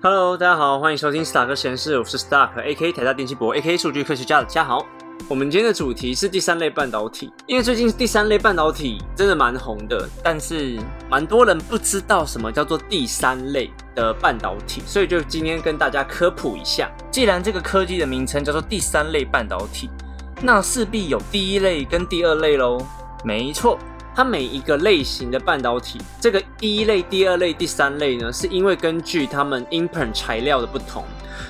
Hello，大家好，欢迎收听 Stark 实验室，我是 Stark，A.K. 台大电气博，A.K. 数据科学家的嘉豪。我们今天的主题是第三类半导体，因为最近第三类半导体真的蛮红的，但是蛮多人不知道什么叫做第三类的半导体，所以就今天跟大家科普一下。既然这个科技的名称叫做第三类半导体，那势必有第一类跟第二类喽。没错。它每一个类型的半导体，这个第一类、第二类、第三类呢，是因为根据它们 input 材料的不同，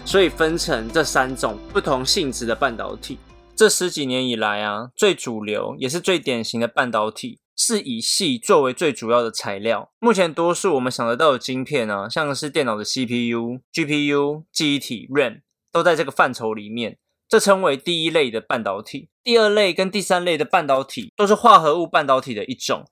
所以分成这三种不同性质的半导体。这十几年以来啊，最主流也是最典型的半导体，是以矽作为最主要的材料。目前多数我们想得到的晶片啊，像是电脑的 CPU、GPU、记忆体 RAM，都在这个范畴里面。这称为第一类的半导体，第二类跟第三类的半导体都是化合物半导体的一种。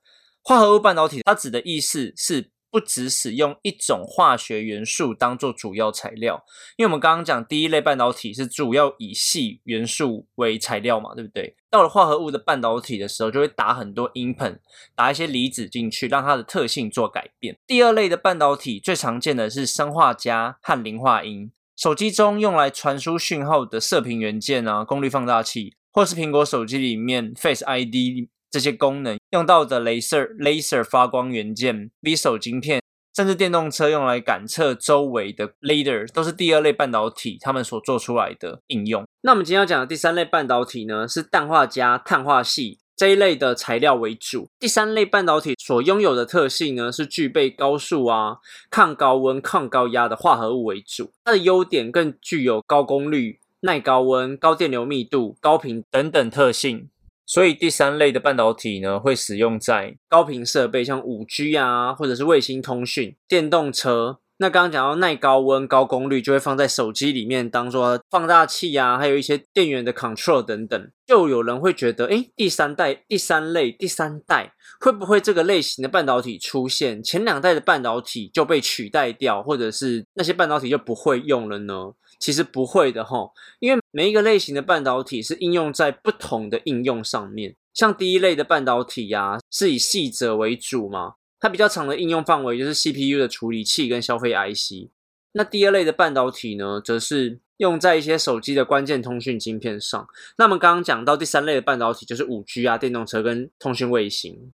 化合物半导体它指的意思是不只使用一种化学元素当做主要材料，因为我们刚刚讲第一类半导体是主要以系元素为材料嘛，对不对？到了化合物的半导体的时候，就会打很多 input，打一些离子进去，让它的特性做改变。第二类的半导体最常见的是砷化镓和磷化铟。手机中用来传输讯号的射频元件啊，功率放大器，或是苹果手机里面 Face ID 这些功能用到的镭射 laser 发光元件 v i s o 晶片，甚至电动车用来感测周围的 laser，都是第二类半导体他们所做出来的应用。那我们今天要讲的第三类半导体呢，是氮化镓碳化系。这一类的材料为主，第三类半导体所拥有的特性呢，是具备高速啊、抗高温、抗高压的化合物为主。它的优点更具有高功率、耐高温、高电流密度、高频等等特性。所以第三类的半导体呢，会使用在高频设备，像五 G 啊，或者是卫星通讯、电动车。那刚刚讲到耐高温、高功率，就会放在手机里面当做放大器呀，还有一些电源的 control 等等。就有人会觉得，哎，第三代、第三类、第三代会不会这个类型的半导体出现，前两代的半导体就被取代掉，或者是那些半导体就不会用了呢？其实不会的哈，因为每一个类型的半导体是应用在不同的应用上面。像第一类的半导体呀，是以细者为主嘛。它比较长的应用范围就是 CPU 的处理器跟消费 IC。那第二类的半导体呢，则是用在一些手机的关键通讯晶片上。那我们刚刚讲到第三类的半导体，就是五 G 啊、电动车跟通讯卫星。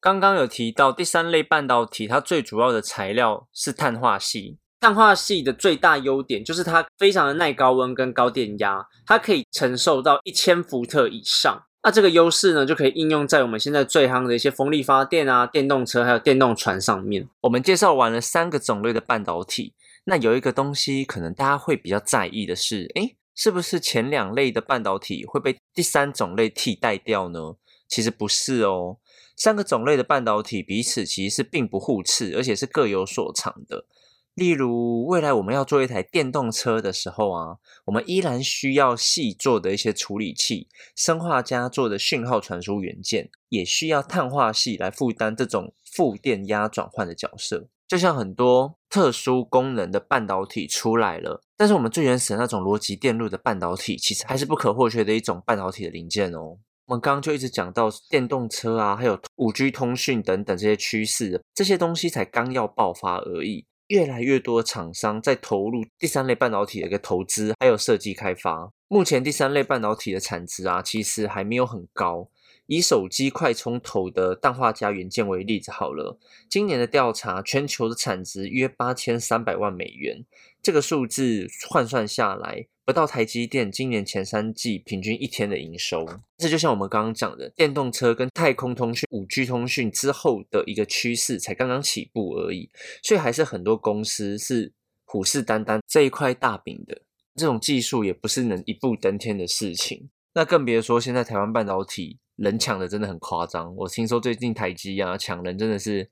刚刚有提到第三类半导体，它最主要的材料是碳化系。碳化系的最大优点就是它非常的耐高温跟高电压，它可以承受到一千伏特以上。那这个优势呢，就可以应用在我们现在最夯的一些风力发电啊、电动车还有电动船上面。我们介绍完了三个种类的半导体，那有一个东西可能大家会比较在意的是，诶，是不是前两类的半导体会被第三种类替代掉呢？其实不是哦，三个种类的半导体彼此其实是并不互斥，而且是各有所长的。例如，未来我们要做一台电动车的时候啊，我们依然需要细做的一些处理器，生化家做的讯号传输元件，也需要碳化系来负担这种负电压转换的角色。就像很多特殊功能的半导体出来了，但是我们最原始的那种逻辑电路的半导体，其实还是不可或缺的一种半导体的零件哦。我们刚刚就一直讲到电动车啊，还有五 G 通讯等等这些趋势，这些东西才刚要爆发而已。越来越多厂商在投入第三类半导体的一个投资，还有设计开发。目前第三类半导体的产值啊，其实还没有很高。以手机快充头的氮化镓元件为例子好了，今年的调查，全球的产值约八千三百万美元。这个数字换算下来，不到台积电今年前三季平均一天的营收。这就像我们刚刚讲的，电动车跟太空通讯、五 G 通讯之后的一个趋势才刚刚起步而已，所以还是很多公司是虎视眈眈这一块大饼的。这种技术也不是能一步登天的事情，那更别说现在台湾半导体。人抢的真的很夸张，我听说最近台积啊抢人真的是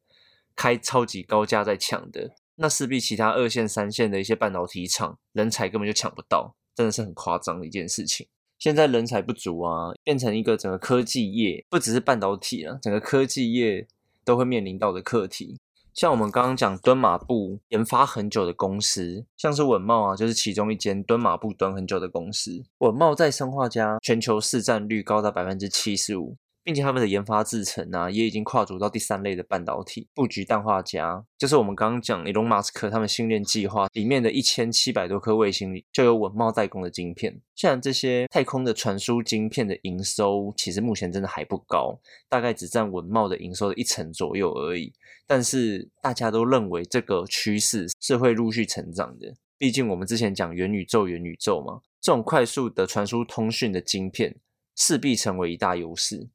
开超级高价在抢的，那势必其他二线、三线的一些半导体厂人才根本就抢不到，真的是很夸张的一件事情。现在人才不足啊，变成一个整个科技业，不只是半导体啊，整个科技业都会面临到的课题。像我们刚刚讲蹲马步研发很久的公司，像是稳茂啊，就是其中一间蹲马步蹲很久的公司。稳茂在生化家全球市占率高达百分之七十五，并且他们的研发制程啊，也已经跨足到第三类的半导体布局氮化镓，就是我们刚刚讲的隆马斯克他们星链计划里面的一千七百多颗卫星里就有稳茂代工的晶片。虽然这些太空的传输晶片的营收其实目前真的还不高，大概只占稳茂的营收的一成左右而已，但是大家都认为这个趋势是会陆续成长的。毕竟我们之前讲元宇宙，元宇宙嘛，这种快速的传输通讯的晶片势必成为一大优势。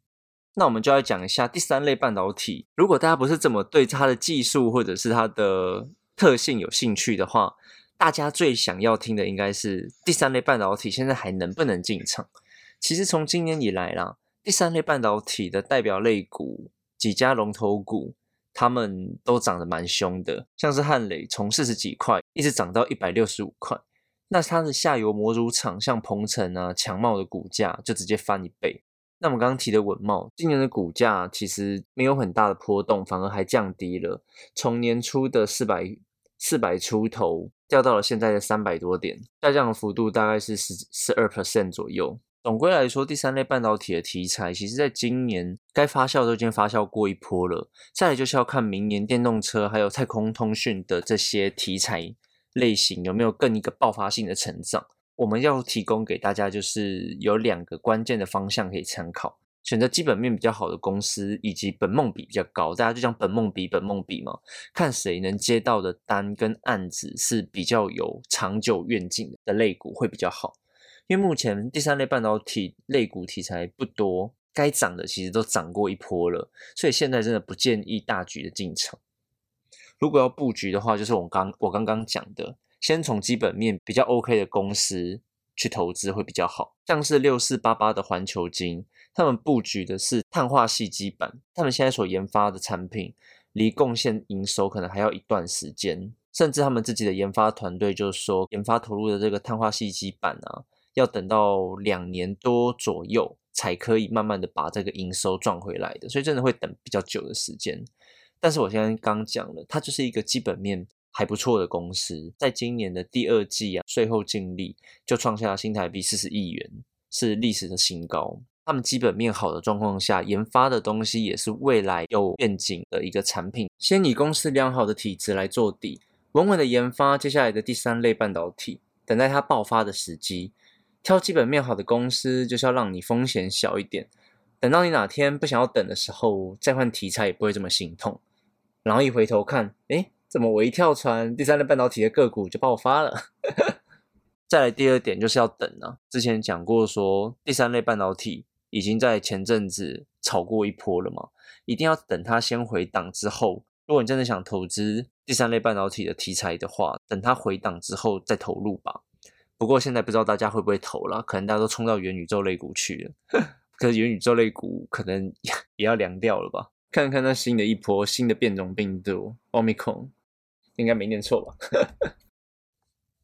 那我们就要讲一下第三类半导体。如果大家不是这么对它的技术或者是它的特性有兴趣的话，大家最想要听的应该是第三类半导体现在还能不能进场？其实从今年以来啦，第三类半导体的代表类股几家龙头股。他们都涨得蛮凶的，像是汉磊从四十几块一直涨到一百六十五块，那它的下游模组厂像鹏程啊、强茂的股价就直接翻一倍。那我们刚刚提的稳茂，今年的股价其实没有很大的波动，反而还降低了，从年初的四百四百出头掉到了现在的三百多点，下降的幅度大概是十十二 percent 左右。总归来说，第三类半导体的题材，其实在今年该发酵都已经发酵过一波了。再来就是要看明年电动车还有太空通讯的这些题材类型有没有更一个爆发性的成长。我们要提供给大家就是有两个关键的方向可以参考：选择基本面比较好的公司，以及本梦比比较高。大家就讲本梦比，本梦比嘛，看谁能接到的单跟案子是比较有长久愿景的类股会比较好。因为目前第三类半导体类股题材不多，该涨的其实都涨过一波了，所以现在真的不建议大举的进场。如果要布局的话，就是我刚我刚刚讲的，先从基本面比较 OK 的公司去投资会比较好。像是六四八八的环球金，他们布局的是碳化系基板，他们现在所研发的产品离贡献营收可能还要一段时间，甚至他们自己的研发团队就是说，研发投入的这个碳化系基板啊。要等到两年多左右才可以慢慢的把这个营收赚回来的，所以真的会等比较久的时间。但是我现在刚讲了，它就是一个基本面还不错的公司，在今年的第二季啊，税后净利就创下了新台币四十亿元，是历史的新高。他们基本面好的状况下，研发的东西也是未来有愿景的一个产品。先以公司良好的体质来做底，稳稳的研发接下来的第三类半导体，等待它爆发的时机。挑基本面好的公司，就是要让你风险小一点。等到你哪天不想要等的时候，再换题材也不会这么心痛。然后一回头看，哎，怎么我一跳船，第三类半导体的个股就爆发了？再来第二点就是要等啊。之前讲过说，第三类半导体已经在前阵子炒过一波了嘛，一定要等它先回档之后。如果你真的想投资第三类半导体的题材的话，等它回档之后再投入吧。不过现在不知道大家会不会投了，可能大家都冲到元宇宙类股去了。可是元宇宙类股可能也要凉掉了吧？看看那新的一波新的变种病毒 Omicron，应该没念错吧？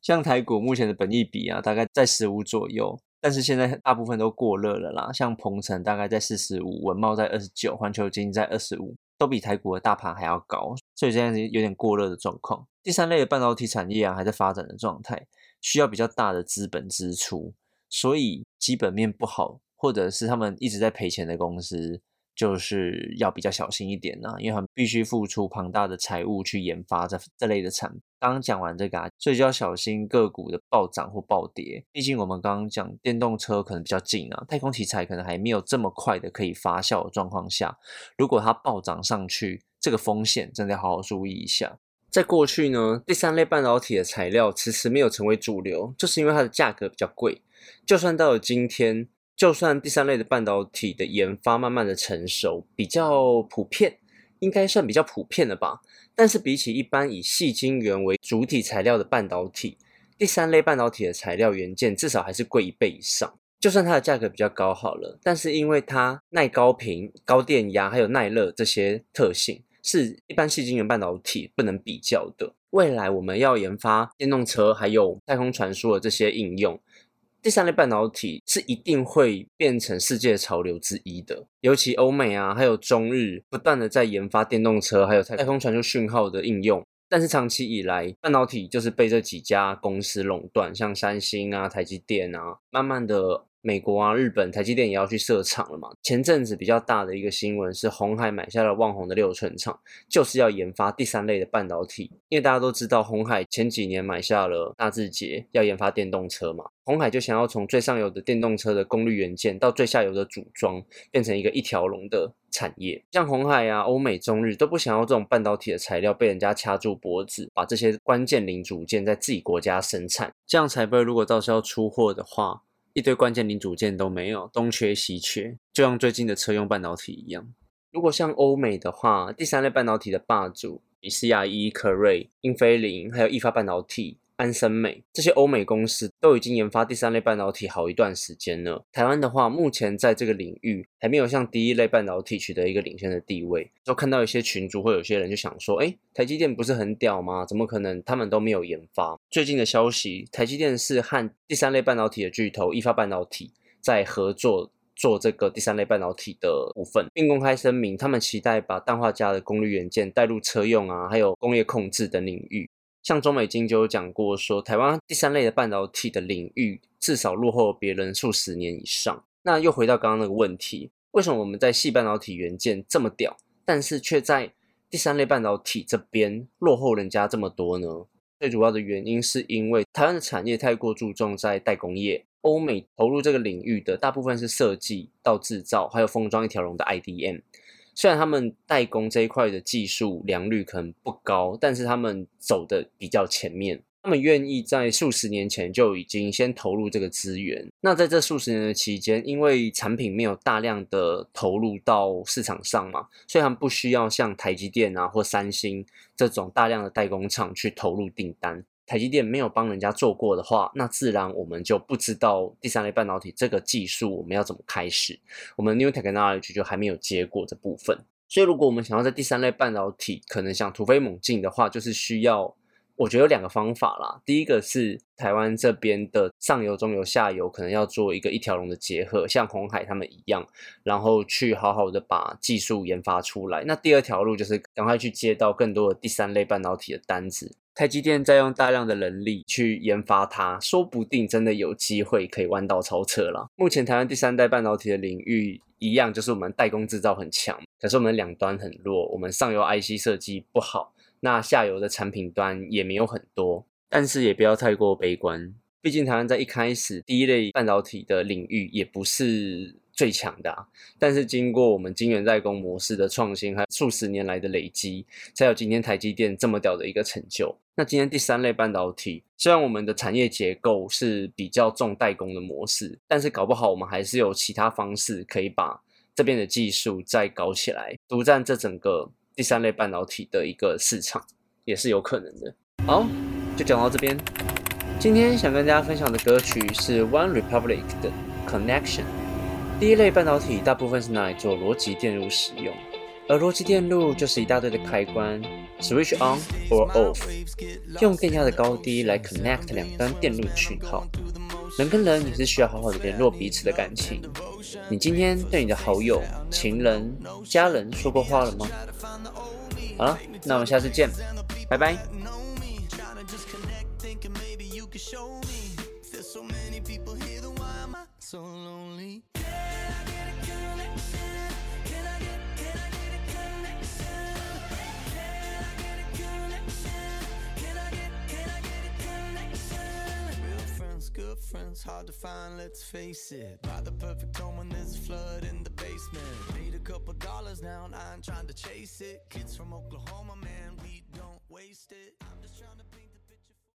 像台股目前的本益比啊，大概在十五左右，但是现在大部分都过热了啦。像鹏程大概在四十五，文茂在二十九，环球金在二十五，都比台股的大盘还要高，所以现在有点过热的状况。第三类的半导体产业啊，还在发展的状态。需要比较大的资本支出，所以基本面不好，或者是他们一直在赔钱的公司，就是要比较小心一点呐，因为他们必须付出庞大的财务去研发这这类的产品。刚刚讲完这个啊，所以就要小心个股的暴涨或暴跌。毕竟我们刚刚讲电动车可能比较近啊，太空题材可能还没有这么快的可以发酵的状况下，如果它暴涨上去，这个风险真的要好好注意一下。在过去呢，第三类半导体的材料迟迟没有成为主流，就是因为它的价格比较贵。就算到了今天，就算第三类的半导体的研发慢慢的成熟，比较普遍，应该算比较普遍了吧。但是比起一般以细晶圆为主体材料的半导体，第三类半导体的材料元件至少还是贵一倍以上。就算它的价格比较高好了，但是因为它耐高频、高电压还有耐热这些特性。是一般细晶圆半导体不能比较的。未来我们要研发电动车还有太空传输的这些应用，第三类半导体是一定会变成世界潮流之一的。尤其欧美啊，还有中日不断的在研发电动车还有太空传输讯号的应用，但是长期以来半导体就是被这几家公司垄断，像三星啊、台积电啊，慢慢的美国啊、日本台积电也要去设厂了嘛。前阵子比较大的一个新闻是，红海买下了旺宏的六寸厂，就是要研发第三类的半导体。因为大家都知道，红海前几年买下了大智捷，要研发电动车嘛。红海就想要从最上游的电动车的功率元件，到最下游的组装，变成一个一条龙的产业。像红海啊、欧美、中日都不想要这种半导体的材料被人家掐住脖子，把这些关键零组件在自己国家生产，这样才不会如果到时候要出货的话，一堆关键零组件都没有，东缺西缺，就像最近的车用半导体一样。如果像欧美的话，第三类半导体的霸主，以 CRE、科瑞、英飞凌，还有易发半导体。安森美这些欧美公司都已经研发第三类半导体好一段时间了。台湾的话，目前在这个领域还没有像第一类半导体取得一个领先的地位。就看到一些群主或有些人就想说：“哎，台积电不是很屌吗？怎么可能他们都没有研发？”最近的消息，台积电是和第三类半导体的巨头易发半导体在合作做这个第三类半导体的部分，并公开声明，他们期待把氮化镓的功率元件带入车用啊，还有工业控制等领域。像中美金就有讲过，说台湾第三类的半导体的领域至少落后别人数十年以上。那又回到刚刚那个问题，为什么我们在细半导体元件这么屌，但是却在第三类半导体这边落后人家这么多呢？最主要的原因是因为台湾的产业太过注重在代工业，欧美投入这个领域的大部分是设计到制造，还有封装一条龙的 IDM。虽然他们代工这一块的技术良率可能不高，但是他们走的比较前面，他们愿意在数十年前就已经先投入这个资源。那在这数十年的期间，因为产品没有大量的投入到市场上嘛，所以他们不需要像台积电啊或三星这种大量的代工厂去投入订单。台积电没有帮人家做过的话，那自然我们就不知道第三类半导体这个技术我们要怎么开始。我们 New Technology 就还没有接过这部分，所以如果我们想要在第三类半导体可能想突飞猛进的话，就是需要。我觉得有两个方法啦。第一个是台湾这边的上游、中游、下游可能要做一个一条龙的结合，像红海他们一样，然后去好好的把技术研发出来。那第二条路就是赶快去接到更多的第三类半导体的单子。台积电在用大量的人力去研发它，说不定真的有机会可以弯道超车了。目前台湾第三代半导体的领域一样，就是我们代工制造很强，可是我们两端很弱，我们上游 IC 设计不好。那下游的产品端也没有很多，但是也不要太过悲观。毕竟台湾在一开始第一类半导体的领域也不是最强的，但是经过我们晶圆代工模式的创新和数十年来的累积，才有今天台积电这么屌的一个成就。那今天第三类半导体，虽然我们的产业结构是比较重代工的模式，但是搞不好我们还是有其他方式可以把这边的技术再搞起来，独占这整个。第三类半导体的一个市场也是有可能的。好，就讲到这边。今天想跟大家分享的歌曲是 One Republic 的 Connection。第一类半导体大部分是拿来做逻辑电路使用，而逻辑电路就是一大堆的开关，switch on or off，用电压的高低来 connect 两端电路的讯号。人跟人也是需要好好的联络彼此的感情。你今天对你的好友、情人、家人说过话了吗？好了，那我们下次见，拜拜。Hard to find, let's face it. Buy the perfect home when there's a flood in the basement. Made a couple dollars now, and I ain't trying to chase it. Kids from Oklahoma, man, we don't waste it. I'm just trying to be.